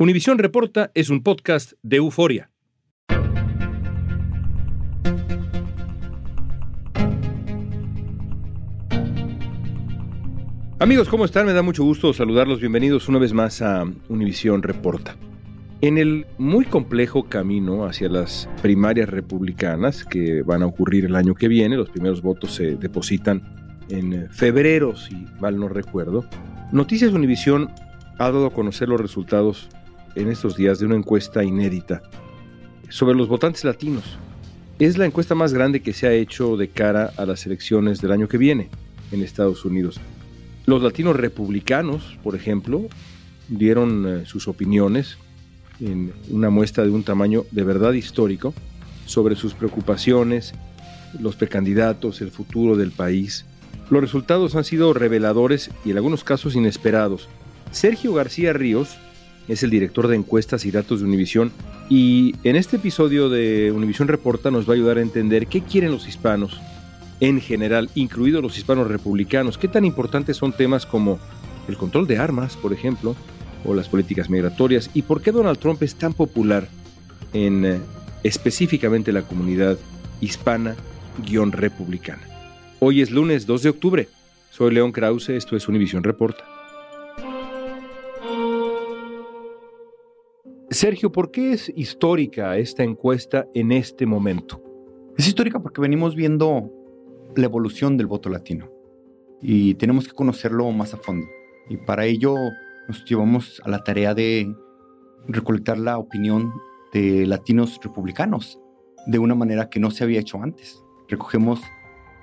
Univisión Reporta es un podcast de euforia. Amigos, ¿cómo están? Me da mucho gusto saludarlos. Bienvenidos una vez más a Univisión Reporta. En el muy complejo camino hacia las primarias republicanas que van a ocurrir el año que viene, los primeros votos se depositan en febrero, si mal no recuerdo, Noticias Univisión ha dado a conocer los resultados en estos días de una encuesta inédita sobre los votantes latinos. Es la encuesta más grande que se ha hecho de cara a las elecciones del año que viene en Estados Unidos. Los latinos republicanos, por ejemplo, dieron eh, sus opiniones en una muestra de un tamaño de verdad histórico sobre sus preocupaciones, los precandidatos, el futuro del país. Los resultados han sido reveladores y en algunos casos inesperados. Sergio García Ríos es el director de encuestas y datos de Univisión y en este episodio de Univisión Reporta nos va a ayudar a entender qué quieren los hispanos en general, incluidos los hispanos republicanos, qué tan importantes son temas como el control de armas, por ejemplo, o las políticas migratorias y por qué Donald Trump es tan popular en eh, específicamente la comunidad hispana-republicana. Hoy es lunes 2 de octubre. Soy León Krause, esto es Univisión Reporta. Sergio, ¿por qué es histórica esta encuesta en este momento? Es histórica porque venimos viendo la evolución del voto latino y tenemos que conocerlo más a fondo. Y para ello nos llevamos a la tarea de recolectar la opinión de latinos republicanos de una manera que no se había hecho antes. Recogemos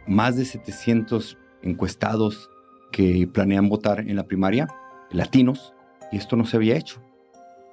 más de 700 encuestados que planean votar en la primaria, latinos, y esto no se había hecho.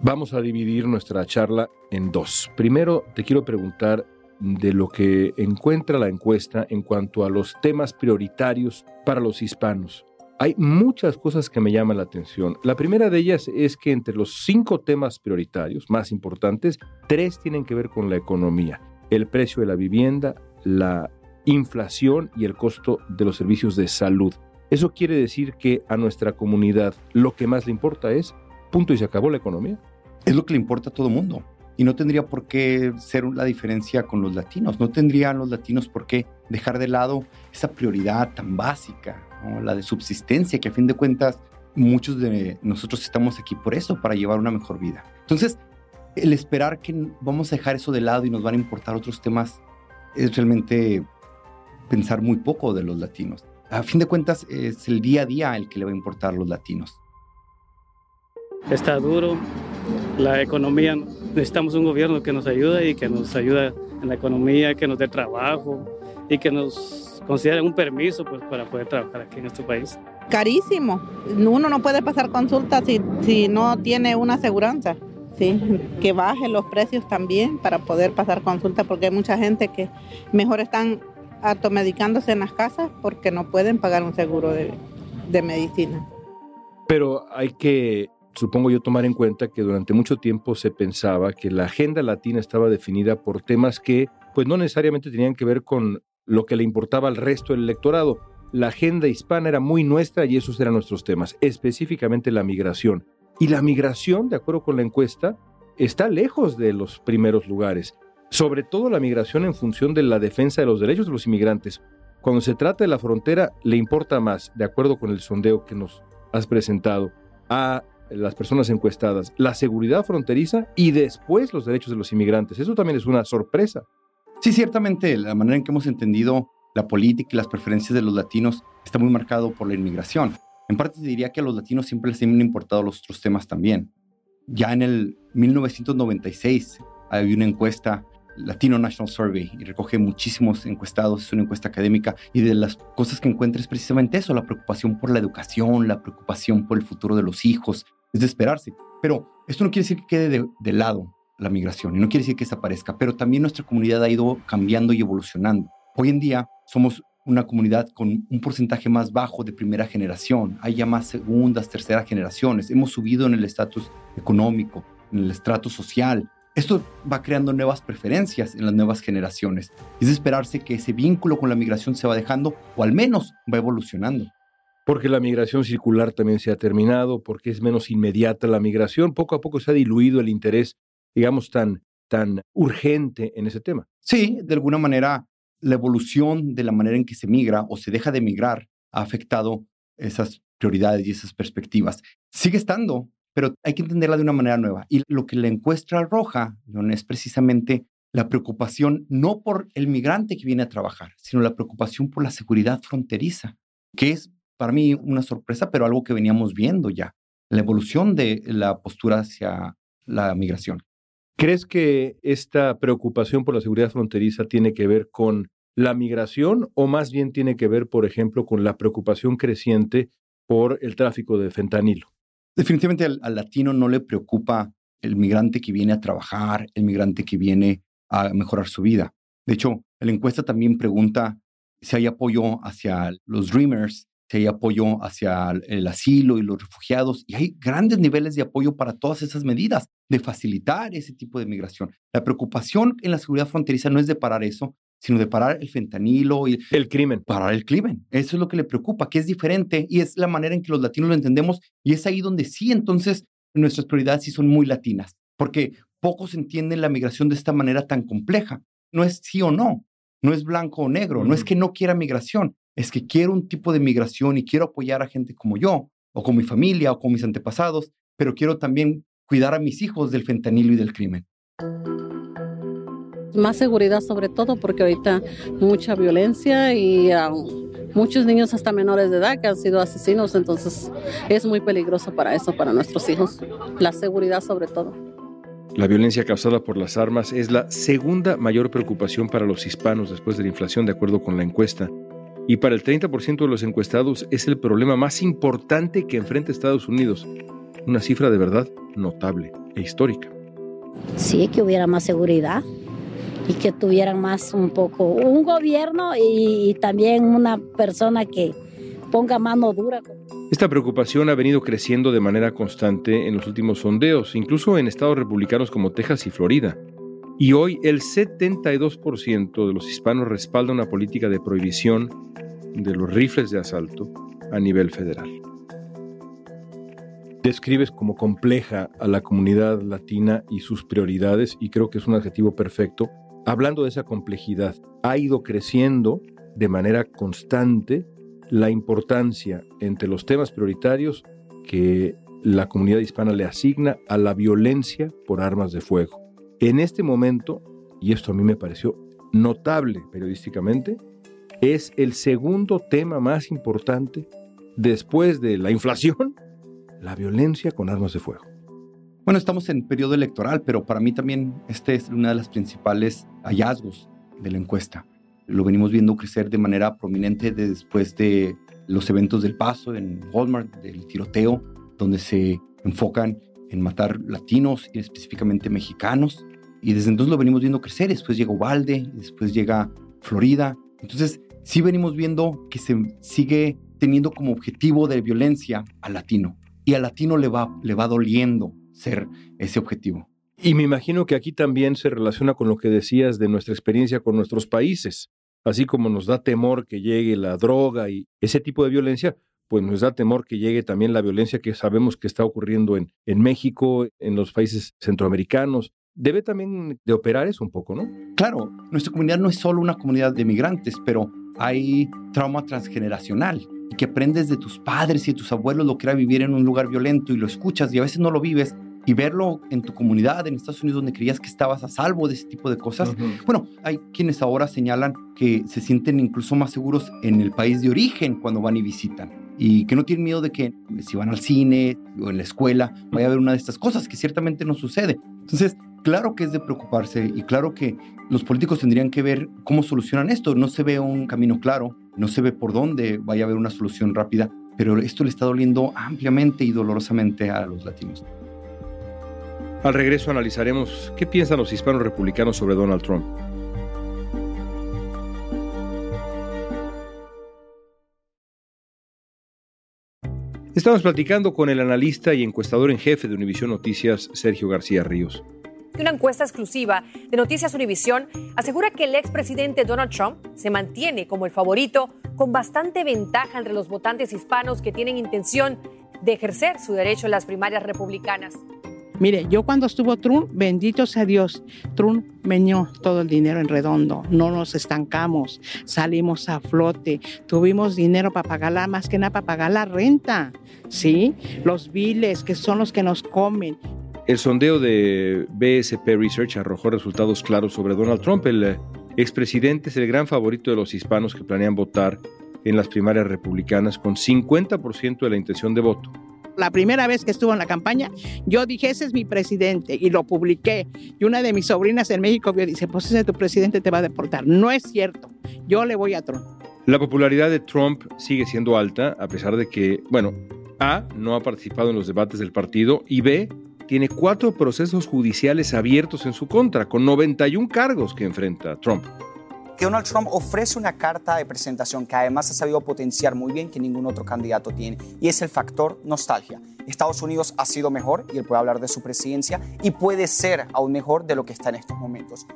Vamos a dividir nuestra charla en dos. Primero, te quiero preguntar de lo que encuentra la encuesta en cuanto a los temas prioritarios para los hispanos. Hay muchas cosas que me llaman la atención. La primera de ellas es que entre los cinco temas prioritarios más importantes, tres tienen que ver con la economía. El precio de la vivienda, la inflación y el costo de los servicios de salud. Eso quiere decir que a nuestra comunidad lo que más le importa es, punto y se acabó la economía. Es lo que le importa a todo mundo. Y no tendría por qué ser la diferencia con los latinos. No tendrían los latinos por qué dejar de lado esa prioridad tan básica, la de subsistencia, que a fin de cuentas muchos de nosotros estamos aquí por eso, para llevar una mejor vida. Entonces, el esperar que vamos a dejar eso de lado y nos van a importar otros temas es realmente pensar muy poco de los latinos. A fin de cuentas, es el día a día el que le va a importar a los latinos. Está duro la economía. Necesitamos un gobierno que nos ayude y que nos ayude en la economía, que nos dé trabajo y que nos considere un permiso pues, para poder trabajar aquí en este país. Carísimo. Uno no puede pasar consulta si, si no tiene una aseguranza. Sí, que bajen los precios también para poder pasar consulta porque hay mucha gente que mejor están automedicándose en las casas porque no pueden pagar un seguro de, de medicina. Pero hay que, supongo yo, tomar en cuenta que durante mucho tiempo se pensaba que la agenda latina estaba definida por temas que pues no necesariamente tenían que ver con lo que le importaba al resto del electorado. La agenda hispana era muy nuestra y esos eran nuestros temas, específicamente la migración. Y la migración, de acuerdo con la encuesta, está lejos de los primeros lugares sobre todo la migración en función de la defensa de los derechos de los inmigrantes. Cuando se trata de la frontera, le importa más, de acuerdo con el sondeo que nos has presentado, a las personas encuestadas, la seguridad fronteriza y después los derechos de los inmigrantes. Eso también es una sorpresa. Sí, ciertamente, la manera en que hemos entendido la política y las preferencias de los latinos está muy marcado por la inmigración. En parte diría que a los latinos siempre les han importado los otros temas también. Ya en el 1996 había una encuesta Latino National Survey y recoge muchísimos encuestados, es una encuesta académica y de las cosas que encuentra es precisamente eso, la preocupación por la educación, la preocupación por el futuro de los hijos, es de esperarse. Pero esto no quiere decir que quede de, lado la migración y no quiere decir que desaparezca, pero también nuestra comunidad ha ido cambiando y evolucionando. Hoy en día somos una comunidad con un porcentaje más bajo de primera generación, hay ya más segundas, terceras generaciones, hemos subido en el estatus económico, en el estrato social, esto va creando nuevas preferencias en las nuevas generaciones. Es de esperarse que ese vínculo con la migración se va dejando o al menos va evolucionando. porque la migración circular también se ha terminado, porque es menos inmediata la migración, poco a poco se ha diluido el interés, digamos, tan, tan urgente en ese tema. Sí, de alguna manera la evolución de la manera en que se migra o se deja de migrar ha afectado esas prioridades y esas perspectivas. Sigue estando, pero hay que entenderla de una manera nueva. Y lo que la encuesta roja, John, es precisamente la preocupación no por el migrante que viene a trabajar, sino la preocupación por la seguridad fronteriza, que es para mí una sorpresa, pero algo que veníamos viendo ya, la evolución de la postura hacia la migración. ¿Crees que esta preocupación por la seguridad fronteriza tiene que ver con la migración o más bien tiene que ver, por ejemplo, con la preocupación creciente por el tráfico de fentanilo? Definitivamente al, latino no le preocupa el migrante que viene a trabajar, el migrante que viene a mejorar su vida. De hecho, la encuesta también pregunta si hay apoyo hacia los Dreamers, si hay apoyo hacia el asilo y los refugiados, y hay grandes niveles de apoyo para todas esas medidas, de facilitar ese tipo de migración. La preocupación en la seguridad fronteriza no es de parar eso, sino de parar el fentanilo y el crimen. Parar el crimen. Eso es lo que le preocupa, que es diferente y es la manera en que los latinos lo entendemos y es ahí donde sí, entonces, nuestras prioridades sí son muy latinas, porque pocos entienden la migración de esta manera tan compleja. No es sí o no, no es blanco o negro, no es que no quiera migración, es que quiero un tipo de migración y quiero apoyar a gente como yo, o con mi familia, o con mis antepasados, pero quiero también cuidar a mis hijos del fentanilo y del crimen. Más seguridad sobre todo porque ahorita mucha violencia y um, muchos niños hasta menores de edad que han sido asesinos, entonces es muy peligroso para eso, para nuestros hijos. La seguridad sobre todo. La violencia causada por las armas es la segunda mayor preocupación para los hispanos después de la inflación, de acuerdo con la encuesta y para el 30% de los encuestados es el problema más importante que enfrenta Estados Unidos. Una cifra de verdad notable e histórica. Sí, que hubiera más seguridad y que tuvieran más un poco un gobierno y, también una persona que ponga mano dura. Esta preocupación ha venido creciendo de manera constante en los últimos sondeos, incluso en estados republicanos como Texas y Florida. Y hoy el 72% de los hispanos respalda una política de prohibición de los rifles de asalto a nivel federal. Describes como compleja a la comunidad latina y sus prioridades y creo que es un adjetivo perfecto. Hablando de esa complejidad, ha ido creciendo de manera constante la importancia entre los temas prioritarios que la comunidad hispana le asigna a la violencia por armas de fuego. En este momento, y esto a mí me pareció notable periodísticamente, es el segundo tema más importante después de la inflación, la violencia con armas de fuego. Bueno, estamos en periodo electoral, pero para mí también este es uno de los principales hallazgos de la encuesta. Lo venimos viendo crecer de manera prominente después de los eventos del paso en Walmart, del tiroteo, donde se enfocan en matar latinos y específicamente mexicanos. Y desde entonces lo venimos viendo crecer. Después llega Ubalde, después llega Florida. Entonces, sí venimos viendo que se sigue teniendo como objetivo de violencia al latino. Y al latino le va, le va doliendo ser ese objetivo. Y me imagino que aquí también se relaciona con lo que decías de nuestra experiencia con nuestros países. Así como nos da temor que llegue la droga y ese tipo de violencia, pues nos da temor que llegue también la violencia que sabemos que está ocurriendo en, en México, en los países centroamericanos. Debe también de operar eso un poco, ¿no? Claro, nuestra comunidad no es solo una comunidad de migrantes, pero hay trauma transgeneracional y que aprendes de tus padres y de tus abuelos lo que era vivir en un lugar violento y lo escuchas y a veces no lo vives y verlo en tu comunidad en Estados Unidos donde creías que estabas a salvo de ese tipo de cosas. Bueno, hay quienes ahora señalan que se sienten incluso más seguros en el país de origen cuando van y visitan y que no tienen miedo de que si van al cine o en la escuela vaya a haber una de estas cosas que ciertamente no sucede. Entonces, claro que es de preocuparse y claro que los políticos tendrían que ver cómo solucionan esto. No se ve un camino claro, no se ve por dónde vaya a haber una solución rápida, pero esto le está doliendo ampliamente y dolorosamente a los latinos. Al regreso analizaremos qué piensan los hispanos republicanos sobre Donald Trump. Estamos platicando con el analista y encuestador en jefe de Univisión Noticias, Sergio García Ríos. Una encuesta exclusiva de Noticias Univisión asegura que el expresidente Donald Trump se mantiene como el favorito con bastante ventaja entre los votantes hispanos que tienen intención de ejercer su derecho en las primarias republicanas. Mire, yo cuando estuvo Trump, bendito sea Dios, Trump meñó todo el dinero en redondo, no nos estancamos, salimos a flote, tuvimos dinero para pagar la, más que nada para pagar la renta, ¿sí? Los biles que son los que nos comen. El sondeo de BSP Research arrojó resultados claros sobre Donald Trump. El eh, expresidente es el gran favorito de los hispanos que planean votar en las primarias republicanas con 50% de la intención de voto. La primera vez que estuvo en la campaña, yo dije, ese es mi presidente, y lo publiqué. Y una de mis sobrinas en México vio, dice, pues ese tu presidente te va a deportar. No es cierto, yo le voy a Trump. La popularidad de Trump sigue siendo alta, a pesar de que, bueno, A, no ha participado en los debates del partido, y B, tiene cuatro procesos judiciales abiertos en su contra, con 91 cargos que enfrenta Trump que Donald Trump ofrece una carta de presentación que además ha sabido potenciar muy bien que ningún otro candidato tiene, y es el factor nostalgia. Estados Unidos ha sido mejor, y él puede hablar de su presidencia, y puede ser aún mejor de lo que está en estos momentos.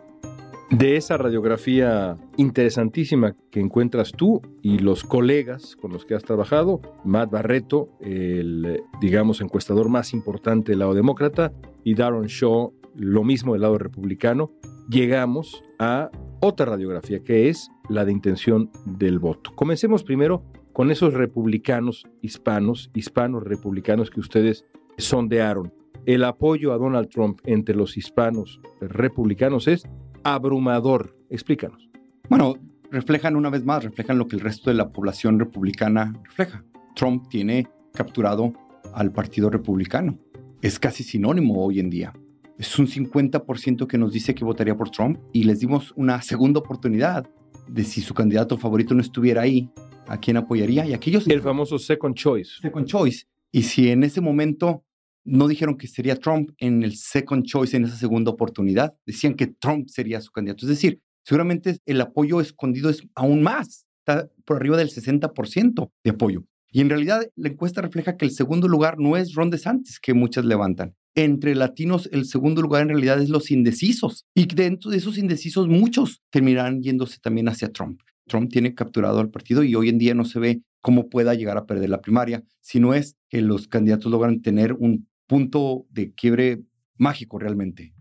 De esa radiografía interesantísima que encuentras tú y los colegas con los que has trabajado, Matt Barreto, el, digamos, encuestador más importante del lado demócrata, y Darren Shaw, lo mismo del lado republicano, llegamos a otra radiografía, que es la de intención del voto. Comencemos primero con esos republicanos hispanos, hispanos republicanos que ustedes sondearon. El apoyo a Donald Trump entre los hispanos republicanos es abrumador. Explícanos. Bueno, reflejan una vez más, reflejan lo que el resto de la población republicana refleja. Trump tiene capturado al Partido Republicano. Es casi sinónimo hoy en día es un 50% que nos dice que votaría por Trump y les dimos una segunda oportunidad de si su candidato favorito no estuviera ahí, a quién apoyaría y aquellos... El famoso second choice. Second choice. Y si en ese momento no dijeron que sería Trump en el second choice, en esa segunda oportunidad, decían que Trump sería su candidato. Es decir, seguramente el apoyo escondido es aún más, está por arriba del 60% de apoyo. Y en realidad la encuesta refleja que el segundo lugar no es Ron DeSantis, que muchas levantan, entre latinos el segundo lugar en realidad es los indecisos. Y dentro de esos indecisos muchos terminarán yéndose también hacia Trump. Trump tiene capturado al partido y hoy en día no se ve cómo pueda llegar a perder la primaria, si no es que los candidatos logran tener un punto de quiebre mágico realmente.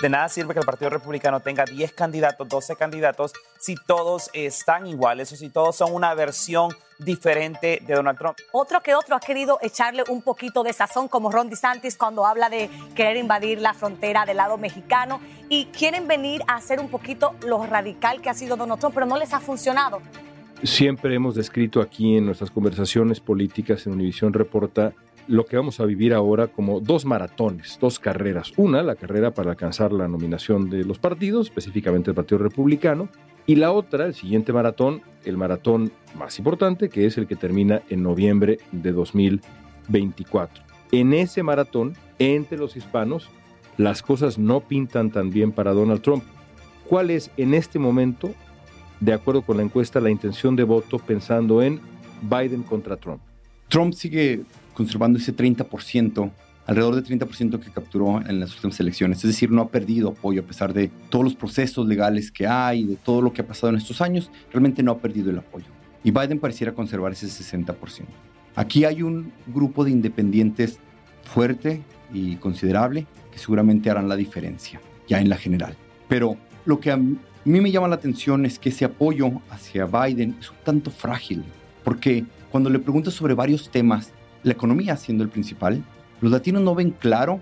De nada sirve que el Partido Republicano tenga 10 candidatos, 12 candidatos, si todos están iguales o si todos son una versión diferente de Donald Trump. Otro que otro ha querido echarle un poquito de sazón, como Ron DeSantis cuando habla de querer invadir la frontera del lado mexicano y quieren venir a hacer un poquito lo radical que ha sido Donald Trump, pero no les ha funcionado. Siempre hemos descrito aquí en nuestras conversaciones políticas en Univisión Reporta lo que vamos a vivir ahora como dos maratones, dos carreras. Una, la carrera para alcanzar la nominación de los partidos, específicamente el Partido Republicano, y la otra, el siguiente maratón, el maratón más importante, que es el que termina en noviembre de 2024. En ese maratón, entre los hispanos, las cosas no pintan tan bien para Donald Trump. ¿Cuál es en este momento, de acuerdo con la encuesta, la intención de voto pensando en Biden contra Trump? Trump sigue conservando ese 30%, alrededor del 30% que capturó en las últimas elecciones. Es decir, no ha perdido apoyo a pesar de todos los procesos legales que hay, de todo lo que ha pasado en estos años, realmente no ha perdido el apoyo. Y Biden pareciera conservar ese 60%. Aquí hay un grupo de independientes fuerte y considerable que seguramente harán la diferencia, ya en la general. Pero lo que a mí me llama la atención es que ese apoyo hacia Biden es un tanto frágil, porque cuando le preguntas sobre varios temas, la economía siendo el principal, los latinos no ven claro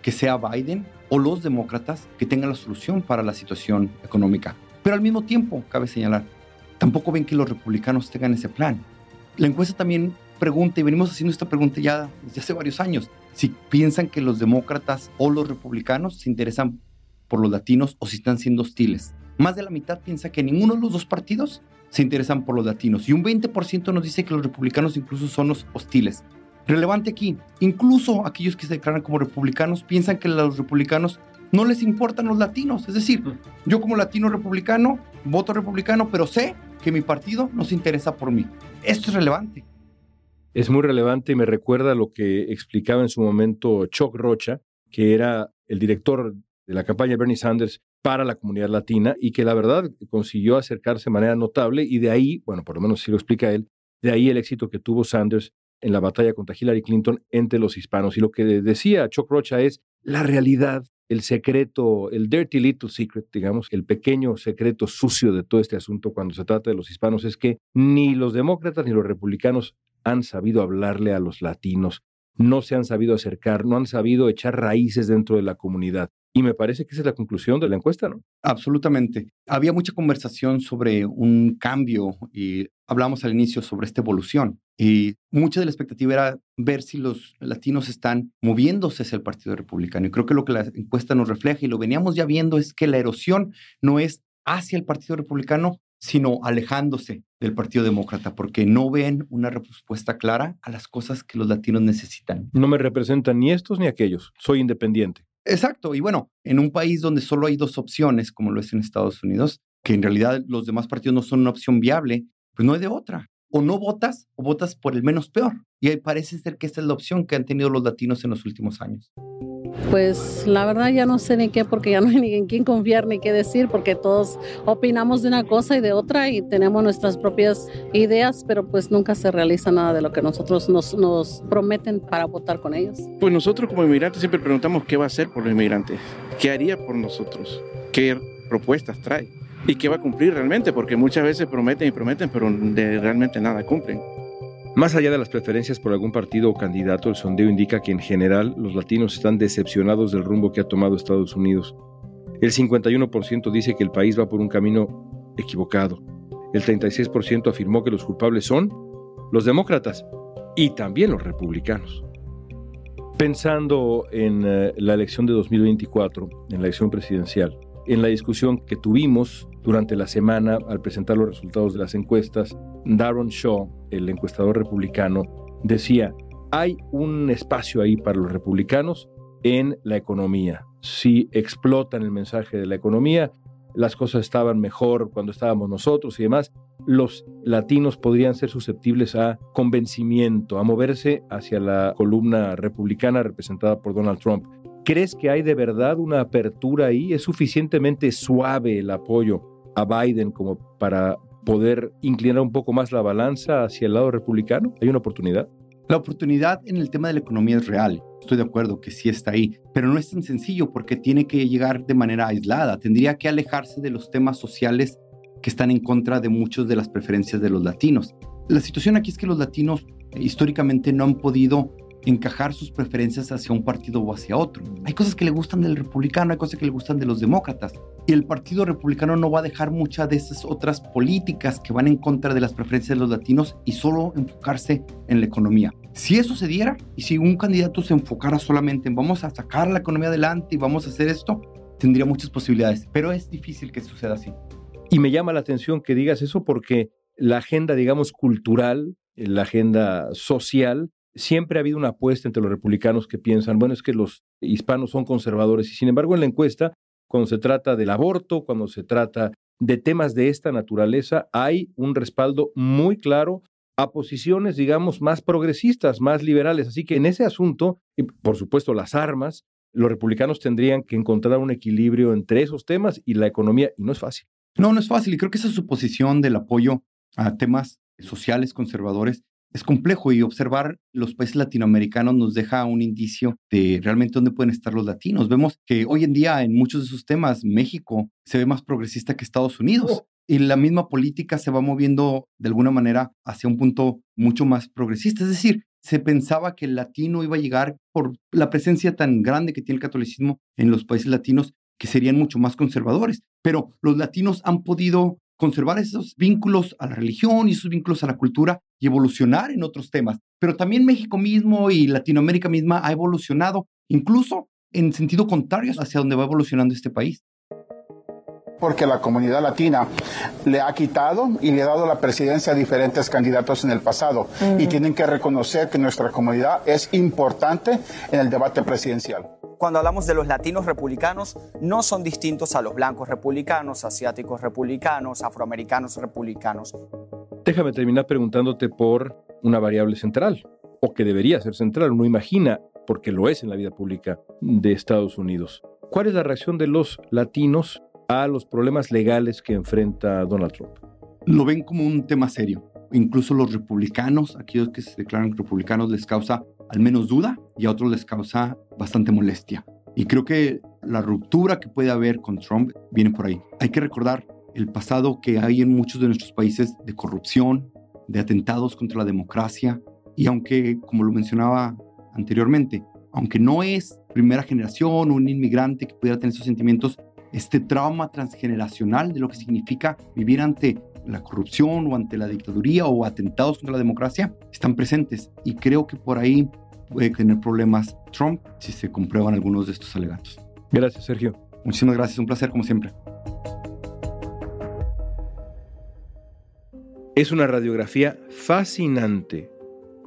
que sea Biden o los demócratas que tengan la solución para la situación económica. Pero al mismo tiempo, cabe señalar, tampoco ven que los republicanos tengan ese plan. La encuesta también pregunta, y venimos haciendo esta pregunta ya desde hace varios años, si piensan que los demócratas o los republicanos se interesan por los latinos o si están siendo hostiles. Más de la mitad piensa que ninguno de los dos partidos se interesan por los latinos y un 20% nos dice que los republicanos incluso son los hostiles. Relevante aquí, incluso aquellos que se declaran como republicanos piensan que a los republicanos no les importan los latinos. Es decir, yo como latino republicano voto republicano, pero sé que mi partido no se interesa por mí. Esto es relevante. Es muy relevante y me recuerda lo que explicaba en su momento Chuck Rocha, que era el director de la campaña de Bernie Sanders para la comunidad latina y que la verdad consiguió acercarse de manera notable y de ahí, bueno, por lo menos si lo explica él, de ahí el éxito que tuvo Sanders en la batalla contra Hillary Clinton entre los hispanos. Y lo que decía Chuck Rocha es la realidad, el secreto, el dirty little secret, digamos, el pequeño secreto sucio de todo este asunto cuando se trata de los hispanos es que ni los demócratas ni los republicanos han sabido hablarle a los latinos, no se han sabido acercar, no han sabido echar raíces dentro de la comunidad. Y me parece que esa es la conclusión de la encuesta, ¿no? Absolutamente. Había mucha conversación sobre un cambio y hablamos al inicio sobre esta evolución. Y mucha de la expectativa era ver si los latinos están moviéndose hacia el Partido Republicano. Y creo que lo que la encuesta nos refleja y lo veníamos ya viendo es que la erosión no es hacia el Partido Republicano, sino alejándose del Partido Demócrata, porque no ven una respuesta clara a las cosas que los latinos necesitan. No me representan ni estos ni aquellos. Soy independiente. Exacto. Y bueno, en un país donde solo hay dos opciones, como lo es en Estados Unidos, que en realidad los demás partidos no son una opción viable, pues no hay de otra. O no votas o votas por el menos peor. Y parece ser que esta es la opción que han tenido los latinos en los últimos años. Pues la verdad ya no sé ni qué, porque ya no hay ni en quién confiar ni qué decir, porque todos opinamos de una cosa y de otra y tenemos nuestras propias ideas, pero pues nunca se realiza nada de lo que nosotros nos, nos prometen para votar con ellos. Pues nosotros como inmigrantes siempre preguntamos qué va a hacer por los inmigrantes, qué haría por nosotros, qué propuestas trae y qué va a cumplir realmente, porque muchas veces prometen y prometen, pero realmente nada cumplen. Más allá de las preferencias por algún partido o candidato, el sondeo indica que en general los latinos están decepcionados del rumbo que ha tomado Estados Unidos. El 51% dice que el país va por un camino equivocado. El 36% afirmó que los culpables son los demócratas y también los republicanos. Pensando en eh, la elección de 2024, en la elección presidencial, en la discusión que tuvimos durante la semana al presentar los resultados de las encuestas, Darren Shaw, el encuestador republicano, decía, hay un espacio ahí para los republicanos en la economía. Si explotan el mensaje de la economía, las cosas estaban mejor cuando estábamos nosotros y demás, los latinos podrían ser susceptibles a convencimiento, a moverse hacia la columna republicana representada por Donald Trump. ¿Crees que hay de verdad una apertura ahí? ¿Es suficientemente suave el apoyo a Biden como para poder inclinar un poco más la balanza hacia el lado republicano? ¿Hay una oportunidad? La oportunidad en el tema de la economía es real. Estoy de acuerdo que sí está ahí, pero no es tan sencillo porque tiene que llegar de manera aislada. Tendría que alejarse de los temas sociales que están en contra de muchas de las preferencias de los latinos. La situación aquí es que los latinos históricamente no han podido encajar sus preferencias hacia un partido o hacia otro. Hay cosas que le gustan del republicano, hay cosas que le gustan de los demócratas. Y el partido republicano no va a dejar muchas de esas otras políticas que van en contra de las preferencias de los latinos y solo enfocarse en la economía. Si eso se diera y si un candidato se enfocara solamente en vamos a sacar la economía adelante y vamos a hacer esto, tendría muchas posibilidades, pero es difícil que suceda así. Y me llama la atención que digas eso porque la agenda, digamos, cultural, la agenda social, siempre ha habido una apuesta entre los republicanos que piensan, bueno, es que los hispanos son conservadores y sin embargo en la encuesta, cuando se trata del aborto, cuando se trata de temas de esta naturaleza, hay un respaldo muy claro a posiciones, digamos, más progresistas, más liberales. Así que en ese asunto, y por supuesto las armas, los republicanos tendrían que encontrar un equilibrio entre esos temas y la economía, y no es fácil. No, no es fácil, y creo que esa suposición del apoyo a temas sociales conservadores es complejo y observar los países latinoamericanos nos deja un indicio de realmente dónde pueden estar los latinos. Vemos que hoy en día en muchos de esos temas México se ve más progresista que Estados Unidos. Oh. Y la misma política se va moviendo de alguna manera hacia un punto mucho más progresista. Es decir, se pensaba que el latino iba a llegar por la presencia tan grande que tiene el catolicismo en los países latinos, que serían mucho más conservadores. Pero los latinos han podido conservar esos vínculos a la religión y esos vínculos a la cultura y evolucionar en otros temas. Pero también México mismo y Latinoamérica misma ha evolucionado, incluso en sentido contrario hacia donde va evolucionando este país porque la comunidad latina le ha quitado y le ha dado la presidencia a diferentes candidatos en el pasado. Y tienen que reconocer que nuestra comunidad es importante en el debate presidencial cuando hablamos de los latinos republicanos, no son distintos a los blancos republicanos, asiáticos republicanos, afroamericanos republicanos. Déjame terminar preguntándote por una variable central, o que debería ser central, uno imagina, porque lo es en la vida pública de Estados Unidos. ¿Cuál es la reacción de los latinos a los problemas legales que enfrenta Donald Trump? Lo ven como un tema serio. Incluso los republicanos, aquellos que se declaran republicanos, les causa al menos duda y a otros les causa bastante molestia. Y creo que la ruptura que puede haber con Trump viene por ahí. Hay que recordar el pasado que hay en muchos de nuestros países de corrupción, de atentados contra la democracia. Y aunque, como lo mencionaba anteriormente, aunque no es primera generación o un inmigrante que pudiera tener esos sentimientos, este trauma transgeneracional de lo que significa vivir ante la corrupción o ante la dictaduría o atentados contra la democracia están presentes. Y creo que por ahí puede tener problemas Trump si se comprueban algunos de estos alegatos. Gracias, Sergio. Muchísimas gracias, un placer como siempre. Es una radiografía fascinante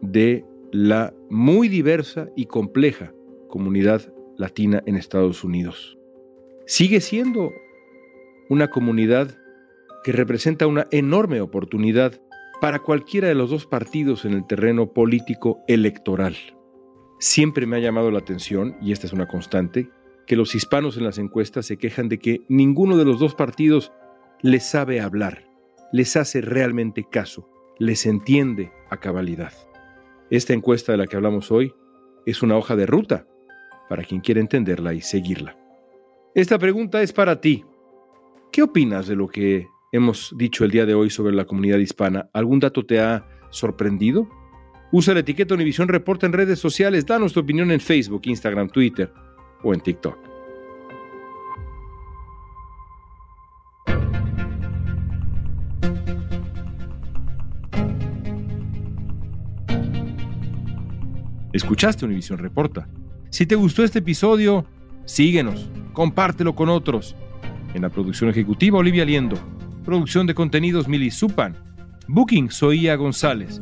de la muy diversa y compleja comunidad latina en Estados Unidos. Sigue siendo una comunidad que representa una enorme oportunidad para cualquiera de los dos partidos en el terreno político electoral. Siempre me ha llamado la atención, y esta es una constante, que los hispanos en las encuestas se quejan de que ninguno de los dos partidos les sabe hablar, les hace realmente caso, les entiende a cabalidad. Esta encuesta de la que hablamos hoy es una hoja de ruta para quien quiera entenderla y seguirla. Esta pregunta es para ti. ¿Qué opinas de lo que hemos dicho el día de hoy sobre la comunidad hispana? ¿Algún dato te ha sorprendido? Usa la etiqueta Univisión Reporta en redes sociales, danos tu opinión en Facebook, Instagram, Twitter o en TikTok. Escuchaste Univisión Reporta. Si te gustó este episodio, síguenos, compártelo con otros. En la producción ejecutiva, Olivia Liendo. Producción de contenidos, Mili Supan. Booking, Soía González.